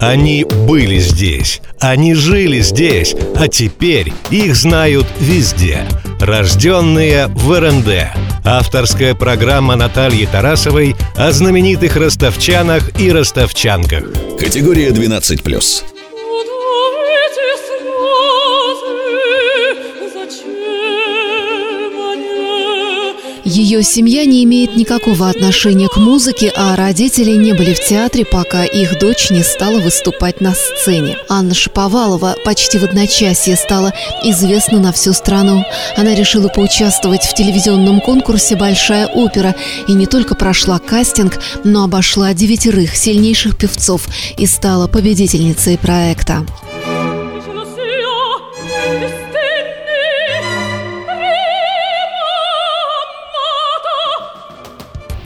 Они были здесь, они жили здесь, а теперь их знают везде. Рожденные в РНД. Авторская программа Натальи Тарасовой о знаменитых ростовчанах и ростовчанках. Категория 12+. Ее семья не имеет никакого отношения к музыке, а родители не были в театре, пока их дочь не стала выступать на сцене. Анна Шаповалова почти в одночасье стала известна на всю страну. Она решила поучаствовать в телевизионном конкурсе «Большая опера» и не только прошла кастинг, но обошла девятерых сильнейших певцов и стала победительницей проекта.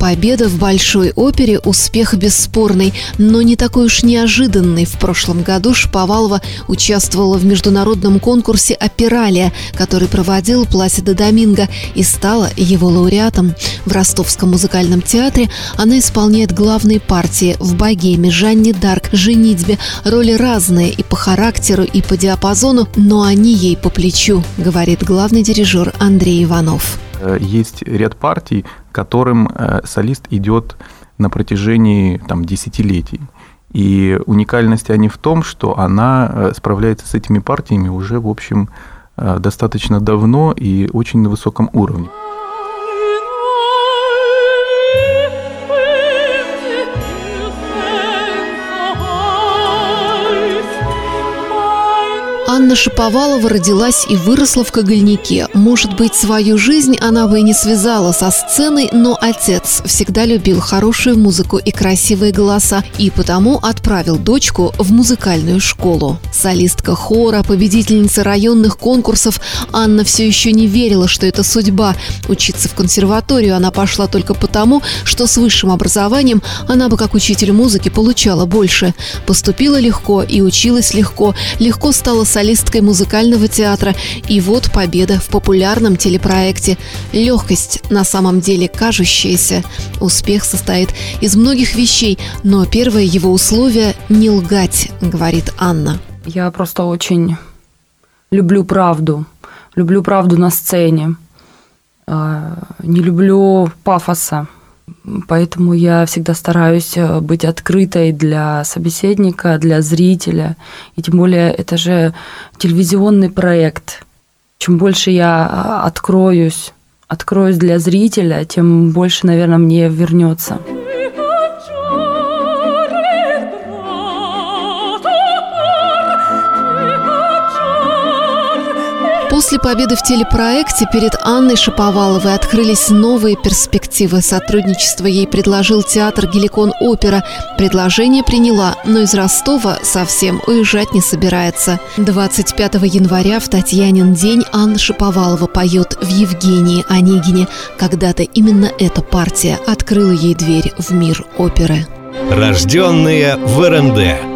Победа в Большой опере – успех бесспорный, но не такой уж неожиданный. В прошлом году Шповалова участвовала в международном конкурсе «Опералия», который проводил Пласида Доминго и стала его лауреатом. В Ростовском музыкальном театре она исполняет главные партии в «Богеме», «Жанне Дарк», «Женитьбе». Роли разные и по характеру, и по диапазону, но они ей по плечу, говорит главный дирижер Андрей Иванов. Э, есть ряд партий, которым э, солист идет на протяжении там, десятилетий. И уникальность они в том, что она э, справляется с этими партиями уже, в общем, достаточно давно и очень на высоком уровне. Анна Шаповалова родилась и выросла в Когольнике. Может быть, свою жизнь она бы и не связала со сценой, но отец всегда любил хорошую музыку и красивые голоса, и потому отправил дочку в музыкальную школу. Солистка хора, победительница районных конкурсов, Анна все еще не верила, что это судьба. Учиться в консерваторию она пошла только потому, что с высшим образованием она бы как учитель музыки получала больше. Поступила легко и училась легко, легко стала солисткой солисткой музыкального театра. И вот победа в популярном телепроекте. Легкость, на самом деле кажущаяся. Успех состоит из многих вещей, но первое его условие – не лгать, говорит Анна. Я просто очень люблю правду. Люблю правду на сцене. А, не люблю пафоса. Поэтому я всегда стараюсь э, быть открытой для собеседника, для зрителя. И тем более это же телевизионный проект. Чем больше я а, откроюсь, откроюсь для зрителя, тем больше, наверное, мне вернется. После победы в телепроекте перед Анной Шаповаловой открылись новые перспективы. Сотрудничество ей предложил театр «Геликон Опера». Предложение приняла, но из Ростова совсем уезжать не собирается. 25 января в Татьянин день Анна Шаповалова поет в Евгении Онегине. Когда-то именно эта партия открыла ей дверь в мир оперы. Рожденные в РНД